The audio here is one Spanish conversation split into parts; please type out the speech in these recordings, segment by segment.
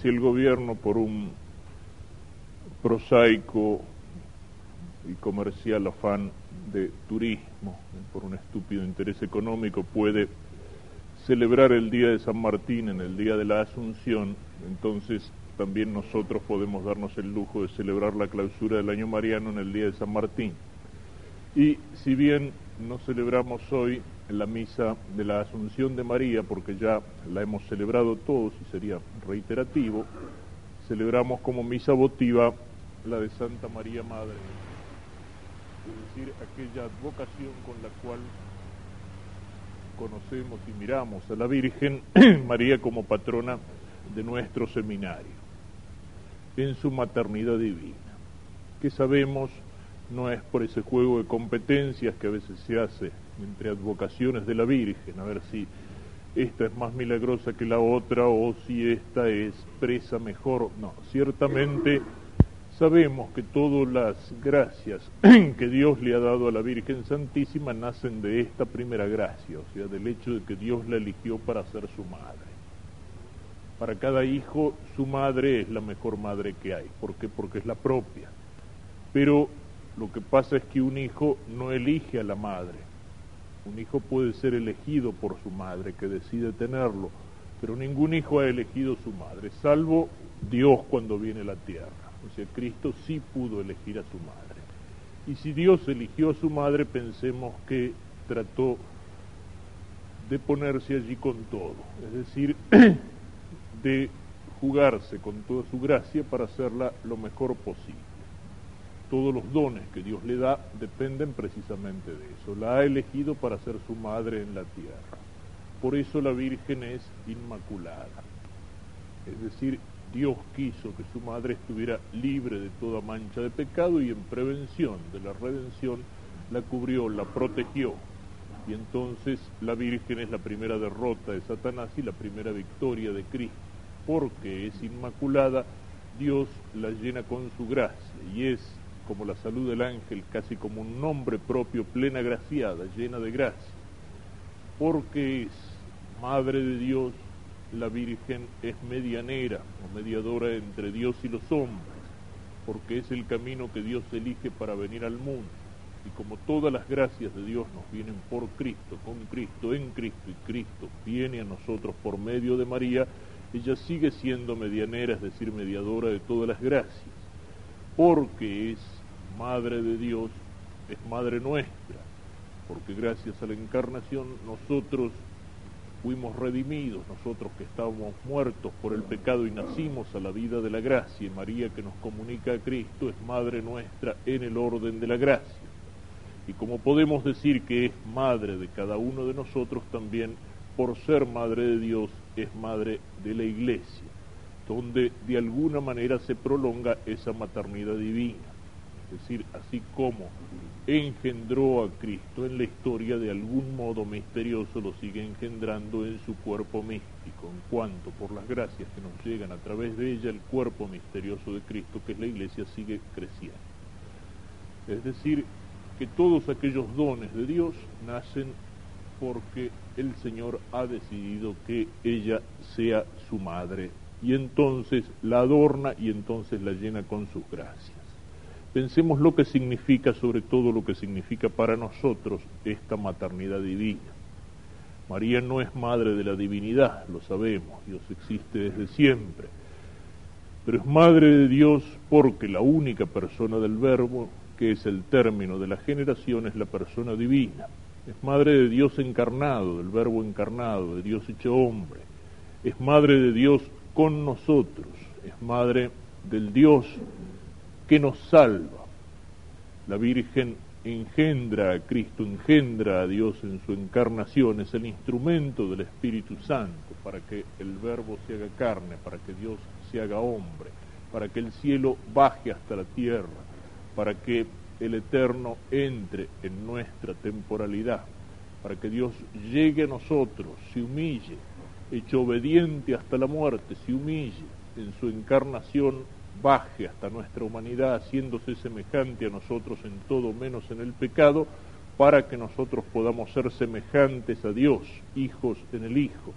si el gobierno por un prosaico y comercial afán de turismo, por un estúpido interés económico, puede celebrar el día de San Martín en el día de la Asunción, entonces también nosotros podemos darnos el lujo de celebrar la clausura del año mariano en el día de San Martín. Y si bien no celebramos hoy la misa de la Asunción de María, porque ya la hemos celebrado todos y sería reiterativo, celebramos como misa votiva la de Santa María Madre, es decir, aquella advocación con la cual conocemos y miramos a la Virgen María como patrona de nuestro seminario, en su maternidad divina, que sabemos no es por ese juego de competencias que a veces se hace entre advocaciones de la Virgen, a ver si esta es más milagrosa que la otra o si esta es presa mejor. No, ciertamente sabemos que todas las gracias que Dios le ha dado a la Virgen Santísima nacen de esta primera gracia, o sea, del hecho de que Dios la eligió para ser su madre. Para cada hijo, su madre es la mejor madre que hay. ¿Por qué? Porque es la propia. Pero lo que pasa es que un hijo no elige a la madre. Un hijo puede ser elegido por su madre, que decide tenerlo, pero ningún hijo ha elegido su madre, salvo Dios cuando viene a la tierra. O sea, Cristo sí pudo elegir a su madre. Y si Dios eligió a su madre, pensemos que trató de ponerse allí con todo, es decir, de jugarse con toda su gracia para hacerla lo mejor posible todos los dones que Dios le da dependen precisamente de eso. La ha elegido para ser su madre en la tierra. Por eso la Virgen es inmaculada. Es decir, Dios quiso que su madre estuviera libre de toda mancha de pecado y en prevención de la redención la cubrió, la protegió. Y entonces la Virgen es la primera derrota de Satanás y la primera victoria de Cristo. Porque es inmaculada, Dios la llena con su gracia y es como la salud del ángel, casi como un nombre propio, plena graciada, llena de gracia, porque es Madre de Dios, la Virgen es medianera o mediadora entre Dios y los hombres, porque es el camino que Dios elige para venir al mundo. Y como todas las gracias de Dios nos vienen por Cristo, con Cristo, en Cristo y Cristo viene a nosotros por medio de María, ella sigue siendo medianera, es decir, mediadora de todas las gracias, porque es Madre de Dios, es Madre nuestra, porque gracias a la encarnación nosotros fuimos redimidos, nosotros que estábamos muertos por el pecado y nacimos a la vida de la gracia, y María que nos comunica a Cristo es Madre nuestra en el orden de la gracia. Y como podemos decir que es Madre de cada uno de nosotros, también por ser Madre de Dios es Madre de la Iglesia, donde de alguna manera se prolonga esa maternidad divina es decir, así como engendró a Cristo en la historia, de algún modo misterioso lo sigue engendrando en su cuerpo místico, en cuanto por las gracias que nos llegan a través de ella, el cuerpo misterioso de Cristo, que es la iglesia, sigue creciendo. Es decir, que todos aquellos dones de Dios nacen porque el Señor ha decidido que ella sea su madre y entonces la adorna y entonces la llena con sus gracias. Pensemos lo que significa, sobre todo lo que significa para nosotros esta maternidad divina. María no es madre de la divinidad, lo sabemos, Dios existe desde siempre, pero es madre de Dios porque la única persona del verbo, que es el término de la generación, es la persona divina. Es madre de Dios encarnado, del verbo encarnado, de Dios hecho hombre. Es madre de Dios con nosotros, es madre del Dios que nos salva. La Virgen engendra a Cristo, engendra a Dios en su encarnación, es el instrumento del Espíritu Santo para que el Verbo se haga carne, para que Dios se haga hombre, para que el cielo baje hasta la tierra, para que el Eterno entre en nuestra temporalidad, para que Dios llegue a nosotros, se humille, hecho obediente hasta la muerte, se humille en su encarnación baje hasta nuestra humanidad, haciéndose semejante a nosotros en todo menos en el pecado, para que nosotros podamos ser semejantes a Dios, hijos en el Hijo,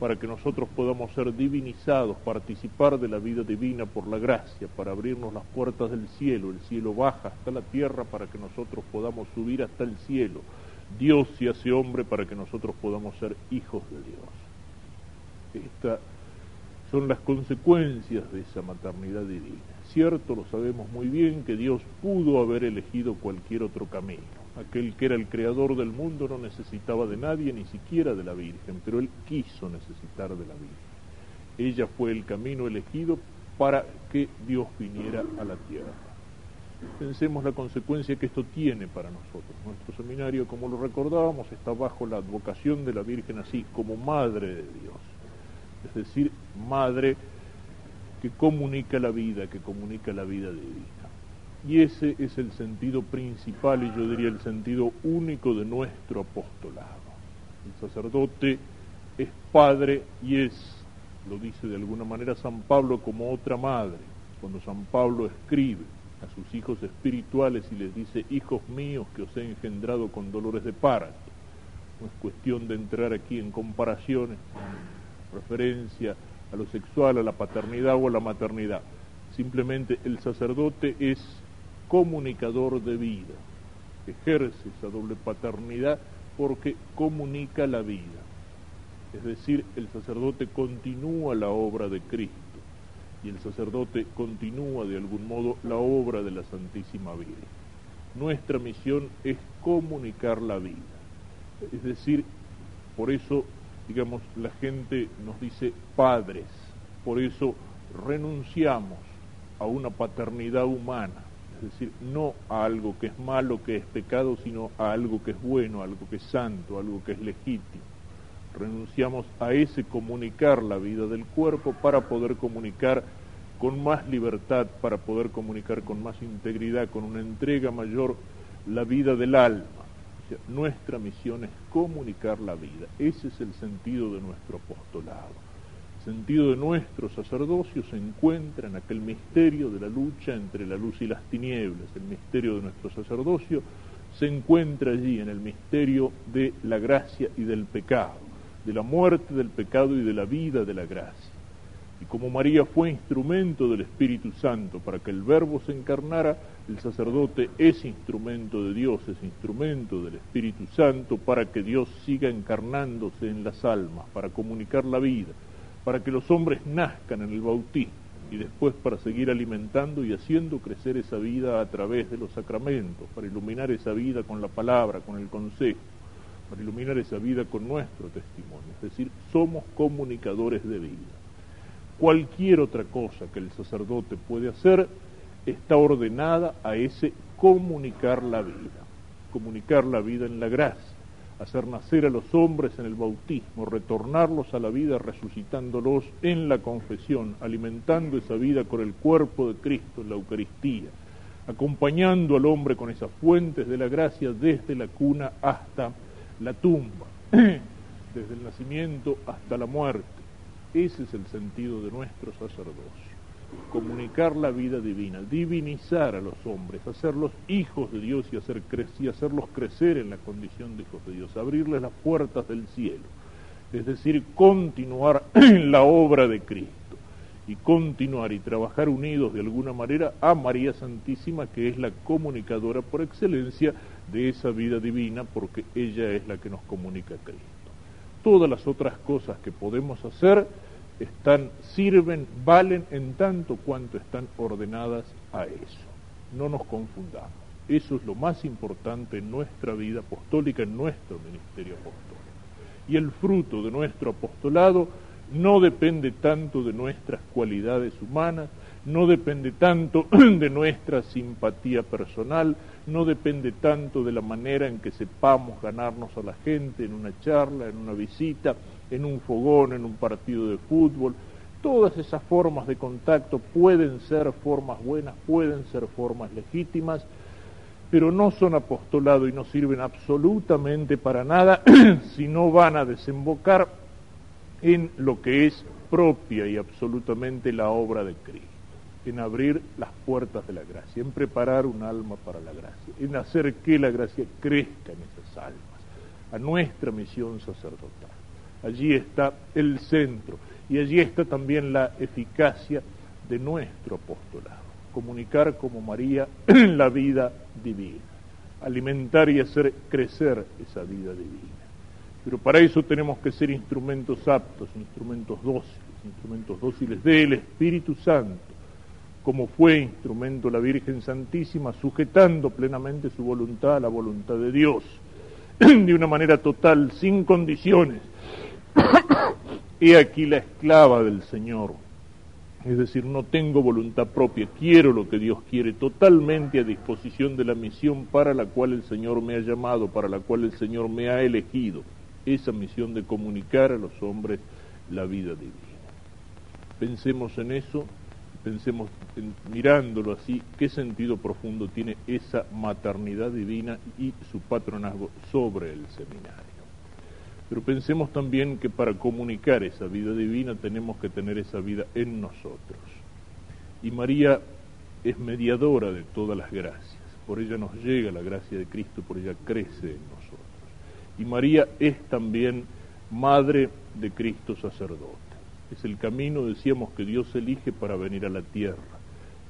para que nosotros podamos ser divinizados, participar de la vida divina por la gracia, para abrirnos las puertas del cielo. El cielo baja hasta la tierra para que nosotros podamos subir hasta el cielo. Dios se hace hombre para que nosotros podamos ser hijos de Dios. Estas son las consecuencias de esa maternidad divina. Cierto, lo sabemos muy bien, que Dios pudo haber elegido cualquier otro camino aquel que era el creador del mundo no necesitaba de nadie, ni siquiera de la Virgen, pero él quiso necesitar de la Virgen. Ella fue el camino elegido para que Dios viniera a la tierra. Pensemos la consecuencia que esto tiene para nosotros. Nuestro seminario, como lo recordábamos, está bajo la advocación de la Virgen así, como Madre de Dios. Es decir, Madre que comunica la vida, que comunica la vida divina. Y ese es el sentido principal y yo diría el sentido único de nuestro apostolado. El sacerdote es padre y es, lo dice de alguna manera San Pablo, como otra madre. Cuando San Pablo escribe a sus hijos espirituales y les dice, hijos míos que os he engendrado con dolores de parto. No es cuestión de entrar aquí en comparaciones, referencia a lo sexual, a la paternidad o a la maternidad. Simplemente el sacerdote es comunicador de vida. Ejerce esa doble paternidad porque comunica la vida. Es decir, el sacerdote continúa la obra de Cristo y el sacerdote continúa de algún modo la obra de la Santísima Virgen. Nuestra misión es comunicar la vida. Es decir, por eso, digamos, la gente nos dice padres, por eso renunciamos a una paternidad humana es decir, no a algo que es malo, que es pecado, sino a algo que es bueno, algo que es santo, algo que es legítimo. Renunciamos a ese comunicar la vida del cuerpo para poder comunicar con más libertad, para poder comunicar con más integridad, con una entrega mayor la vida del alma. Nuestra misión es comunicar la vida. Ese es el sentido de nuestro apostolado sentido de nuestro sacerdocio se encuentra en aquel misterio de la lucha entre la luz y las tinieblas. El misterio de nuestro sacerdocio se encuentra allí en el misterio de la gracia y del pecado, de la muerte del pecado y de la vida de la gracia. Y como María fue instrumento del Espíritu Santo para que el Verbo se encarnara, el sacerdote es instrumento de Dios, es instrumento del Espíritu Santo para que Dios siga encarnándose en las almas, para comunicar la vida para que los hombres nazcan en el bautismo y después para seguir alimentando y haciendo crecer esa vida a través de los sacramentos, para iluminar esa vida con la palabra, con el consejo, para iluminar esa vida con nuestro testimonio. Es decir, somos comunicadores de vida. Cualquier otra cosa que el sacerdote puede hacer está ordenada a ese comunicar la vida, comunicar la vida en la gracia hacer nacer a los hombres en el bautismo, retornarlos a la vida resucitándolos en la confesión, alimentando esa vida con el cuerpo de Cristo en la Eucaristía, acompañando al hombre con esas fuentes de la gracia desde la cuna hasta la tumba, desde el nacimiento hasta la muerte. Ese es el sentido de nuestro sacerdocio comunicar la vida divina, divinizar a los hombres, hacerlos hijos de Dios y, hacer hacerlos crecer en la condición de hijos de Dios, abrirles las puertas del cielo, es decir, continuar en la obra de Cristo y continuar y trabajar unidos de alguna manera a María Santísima, que es la comunicadora por excelencia de esa vida divina, porque ella es la que nos comunica a Cristo. Todas las otras cosas que podemos hacer, están, sirven, valen en tanto cuanto están ordenadas a eso. No nos confundamos. Eso es lo más importante en nuestra vida apostólica, en nuestro ministerio apostólico. Y el fruto de nuestro apostolado no depende tanto de nuestras cualidades humanas, no depende tanto de nuestra simpatía personal, no depende tanto de la manera en que sepamos ganarnos a la gente en una charla, en una visita, en un fogón, en un partido de fútbol. Todas esas formas de contacto pueden ser formas buenas, pueden ser formas legítimas, pero no son apostolado y no sirven absolutamente para nada si no van a desembocar en lo que es propia y absolutamente la obra de Cristo, en abrir las puertas de la gracia, en preparar un alma para la gracia, en hacer que la gracia crezca en esas almas, a nuestra misión sacerdotal allí está el centro y allí está también la eficacia de nuestro apostolado, comunicar como María la vida divina, alimentar y hacer crecer esa vida divina. Pero para eso tenemos que ser instrumentos aptos, instrumentos dóciles, instrumentos dóciles del Espíritu Santo, como fue instrumento la Virgen Santísima, sujetando plenamente su voluntad a la voluntad de Dios, de una manera total, sin condiciones. He aquí la esclava del Señor. Es decir, no tengo voluntad propia, quiero lo que Dios quiere, totalmente a disposición de la misión para la cual el Señor me ha llamado, para la cual el Señor me ha elegido esa misión de comunicar a los hombres la vida divina. Pensemos en eso, pensemos en, mirándolo así, qué sentido profundo tiene esa maternidad divina y su patronazgo sobre el seminario. Pero pensemos también que para comunicar esa vida divina tenemos que tener esa vida en nosotros. Y María es mediadora de todas las gracias. Por ella nos llega la gracia de Cristo, por ella crece en nosotros. Y María es también madre de Cristo sacerdote. Es el camino, decíamos, que Dios elige para venir a la tierra.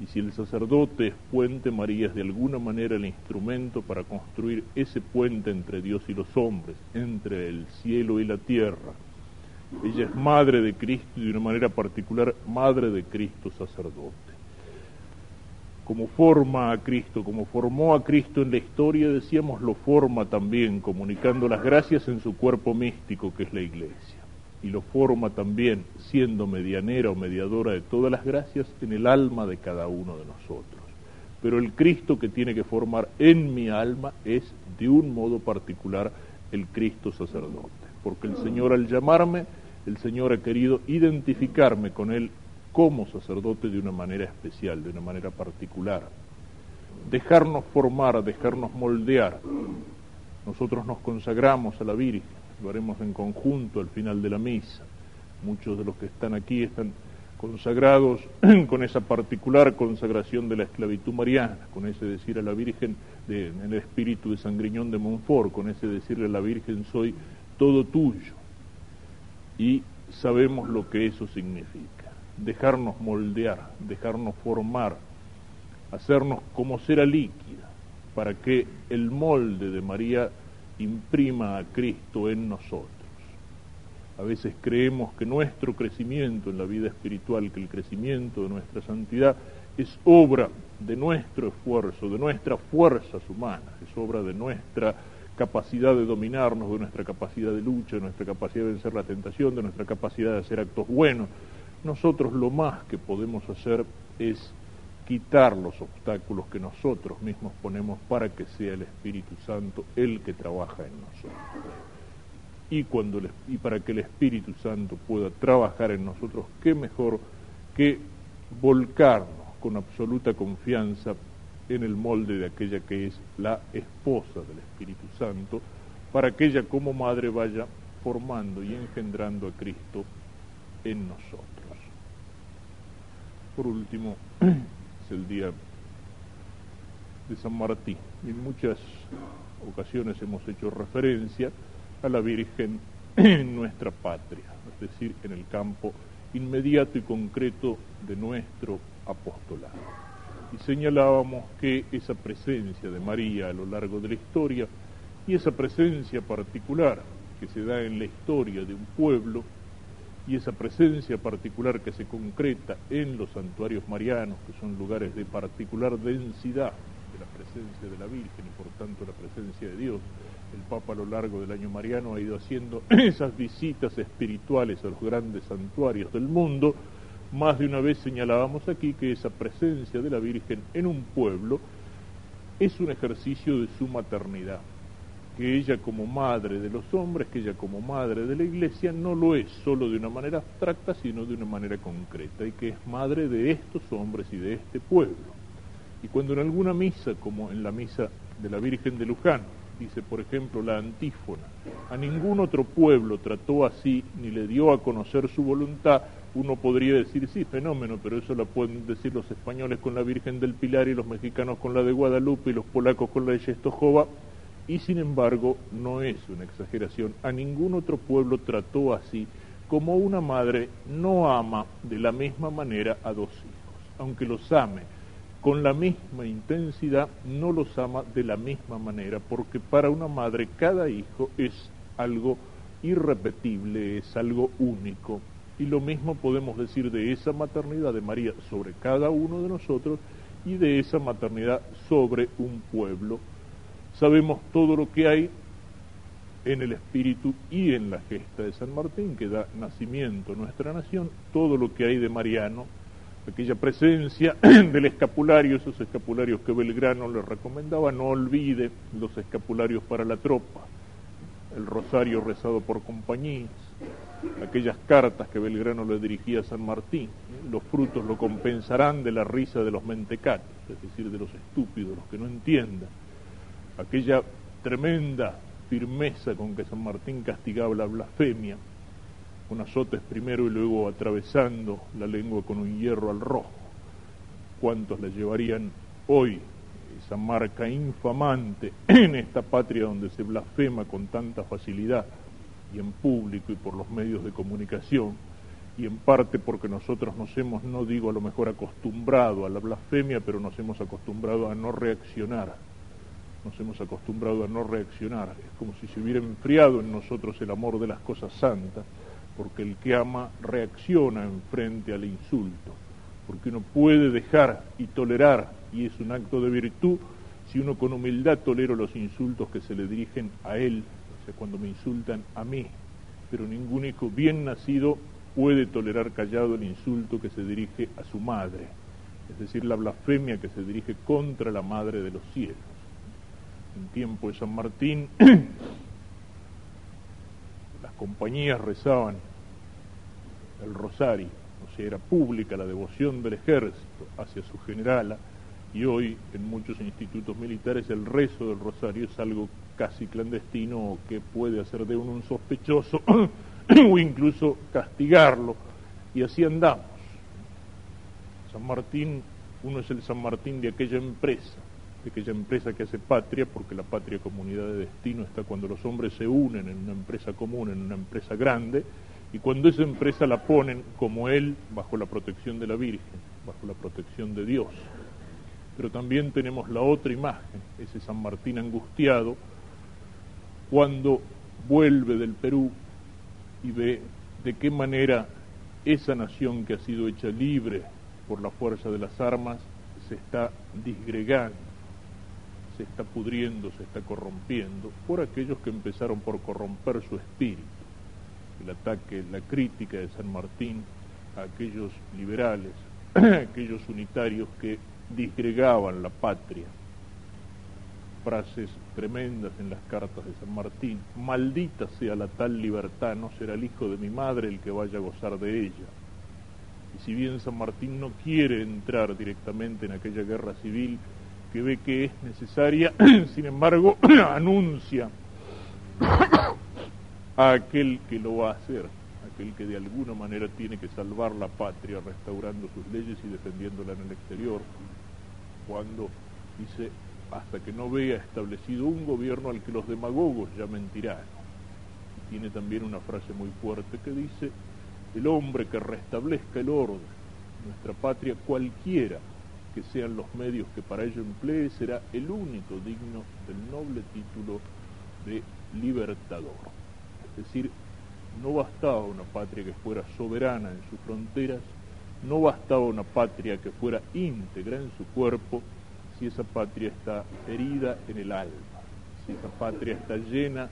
Y si el sacerdote es puente, María es de alguna manera el instrumento para construir ese puente entre Dios y los hombres, entre el cielo y la tierra. Ella es madre de Cristo y de una manera particular madre de Cristo sacerdote como forma a Cristo, como formó a Cristo en la historia, decíamos, lo forma también, comunicando las gracias en su cuerpo místico, que es la iglesia. Y lo forma también, siendo medianera o mediadora de todas las gracias, en el alma de cada uno de nosotros. Pero el Cristo que tiene que formar en mi alma es, de un modo particular, el Cristo sacerdote. Porque el Señor al llamarme, el Señor ha querido identificarme con Él como sacerdote de una manera especial, de una manera particular. Dejarnos formar, dejarnos moldear. Nosotros nos consagramos a la Virgen, lo haremos en conjunto al final de la misa. Muchos de los que están aquí están consagrados con esa particular consagración de la esclavitud mariana, con ese decir a la Virgen en el espíritu de San Griñón de Montfort, con ese decirle a la Virgen soy todo tuyo. Y sabemos lo que eso significa dejarnos moldear, dejarnos formar, hacernos como cera líquida, para que el molde de María imprima a Cristo en nosotros. A veces creemos que nuestro crecimiento en la vida espiritual, que el crecimiento de nuestra santidad es obra de nuestro esfuerzo, de nuestras fuerzas humanas, es obra de nuestra capacidad de dominarnos, de nuestra capacidad de lucha, de nuestra capacidad de vencer la tentación, de nuestra capacidad de hacer actos buenos, nosotros lo más que podemos hacer es quitar los obstáculos que nosotros mismos ponemos para que sea el Espíritu Santo el que trabaja en nosotros. Y, cuando y para que el Espíritu Santo pueda trabajar en nosotros, qué mejor que volcarnos con absoluta confianza en el molde de aquella que es la esposa del Espíritu Santo, para que ella como madre vaya formando y engendrando a Cristo en nosotros por último, es el día de San Martín. En muchas ocasiones hemos hecho referencia a la Virgen en nuestra patria, es decir, en el campo inmediato y concreto de nuestro apostolado. Y señalábamos que esa presencia de María a lo largo de la historia y esa presencia particular que se da en la historia de un pueblo y esa presencia particular que se concreta en los santuarios marianos, que son lugares de particular densidad de la presencia de la Virgen y por tanto la presencia de Dios. El Papa a lo largo del año mariano ha ido haciendo esas visitas espirituales a los grandes santuarios del mundo. Más de una vez señalábamos aquí que esa presencia de la Virgen en un pueblo es un ejercicio de su maternidad que ella como madre de los hombres, que ella como madre de la iglesia, no lo es solo de una manera abstracta, sino de una manera concreta, y que es madre de estos hombres y de este pueblo. Y cuando en alguna misa, como en la misa de la Virgen de Luján, dice por ejemplo la antífona, a ningún otro pueblo trató así ni le dio a conocer su voluntad, uno podría decir, sí, fenómeno, pero eso lo pueden decir los españoles con la Virgen del Pilar y los mexicanos con la de Guadalupe y los polacos con la de Yestojova, Y sin embargo, no es una exageración. A ningún otro pueblo trató así como una madre no ama de la misma manera a dos hijos. Aunque los ame con la misma intensidad, no los ama de la misma manera, porque para una madre cada hijo es algo irrepetible, es algo único. Y lo mismo podemos decir de esa maternidad de María sobre cada uno de nosotros y de esa maternidad sobre un pueblo. Sabemos todo lo que hay en el espíritu y en la gesta de San Martín, que da nacimiento a nuestra nación, todo lo que hay de Mariano, aquella presencia del escapulario, esos escapularios que Belgrano le recomendaba, no olvide los escapularios para la tropa, el rosario rezado por compañías, aquellas cartas que Belgrano le dirigía a San Martín, los frutos lo compensarán de la risa de los mentecatos, es decir, de los estúpidos, los que no entiendan, aquella tremenda firmeza con que San Martín castigaba la blasfemia, con azotes primero y luego atravesando la lengua con un hierro al rojo. ¿Cuántos le llevarían hoy esa marca infamante en esta patria donde se blasfema con tanta facilidad y en público y por los medios de comunicación? Y en parte porque nosotros nos hemos, no digo a lo mejor acostumbrado a la blasfemia, pero nos hemos acostumbrado a no reaccionar nos hemos acostumbrado a no reaccionar. Es como si se hubiera enfriado en nosotros el amor de las cosas santas, porque el que ama reacciona en frente al insulto, porque uno puede dejar y tolerar, y es un acto de virtud, si uno con humildad tolera los insultos que se le dirigen a él, o sea, cuando me insultan a mí, pero ningún hijo bien nacido puede tolerar callado el insulto que se dirige a su madre, es decir, la blasfemia que se dirige contra la madre de los cielos en tiempo de San Martín, las compañías rezaban el rosario, o sea, era pública la devoción del ejército hacia su generala, y hoy en muchos institutos militares el rezo del rosario es algo casi clandestino o que puede hacer de uno un sospechoso o incluso castigarlo, y así andamos. San Martín, uno es el San Martín de aquella empresa, de aquella empresa que hace patria, porque la patria comunidad de destino está cuando los hombres se unen en una empresa común, en una empresa grande, y cuando esa empresa la ponen como él bajo la protección de la Virgen, bajo la protección de Dios. Pero también tenemos la otra imagen, ese San Martín angustiado, cuando vuelve del Perú y ve de qué manera esa nación que ha sido hecha libre por la fuerza de las armas se está disgregando se está pudriendo, se está corrompiendo, por aquellos que empezaron por corromper su espíritu. El ataque, la crítica de San Martín a aquellos liberales, aquellos unitarios que disgregaban la patria. Frases tremendas en las cartas de San Martín. Maldita sea la tal libertad, no será el hijo de mi madre el que vaya a gozar de ella. Y si bien San Martín no quiere entrar directamente en aquella guerra civil, que ve que es necesaria, sin embargo, anuncia a aquel que lo va a hacer, aquel que de alguna manera tiene que salvar la patria, restaurando sus leyes y defendiéndola en el exterior, cuando dice, hasta que no vea establecido un gobierno al que los demagogos llamen tirano. Y tiene también una frase muy fuerte que dice, el hombre que restablezca el orden, nuestra patria cualquiera que sean los medios que para ello emplee, será el único digno del noble título de libertador. Es decir, no bastaba una patria que fuera soberana en sus fronteras, no bastaba una patria que fuera íntegra en su cuerpo, si esa patria está herida en el alma, si esa patria está llena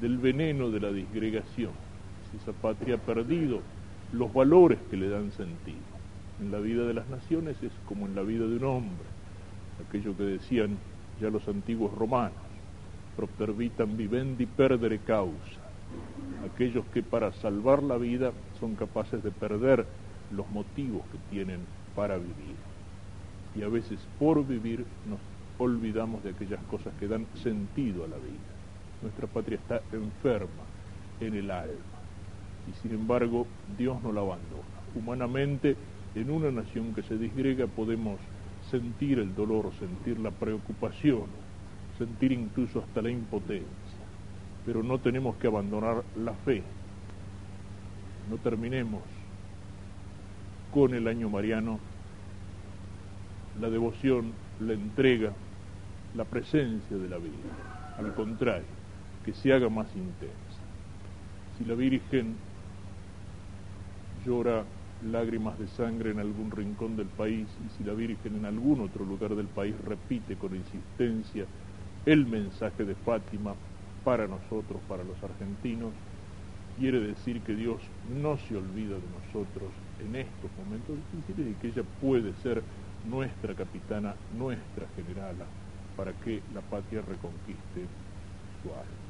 del veneno de la disgregación, si esa patria ha perdido los valores que le dan sentido en la vida de las naciones es como en la vida de un hombre, aquello que decían ya los antiguos romanos, propter vitam vivendi perdere causa, aquellos que para salvar la vida son capaces de perder los motivos que tienen para vivir. Y a veces por vivir nos olvidamos de aquellas cosas que dan sentido a la vida. Nuestra patria está enferma en el alma y sin embargo Dios no la abandona. Humanamente en una nación que se disgrega podemos sentir el dolor, sentir la preocupación, sentir incluso hasta la impotencia, pero no tenemos que abandonar la fe. No terminemos con el año mariano la devoción, la entrega, la presencia de la Virgen. Al contrario, que se haga más intensa. Si la Virgen llora lágrimas de sangre en algún rincón del país y si la Virgen en algún otro lugar del país repite con insistencia el mensaje de Fátima para nosotros, para los argentinos, quiere decir que Dios no se olvida de nosotros en estos momentos difíciles y que ella puede ser nuestra capitana, nuestra generala, para que la patria reconquiste su alma.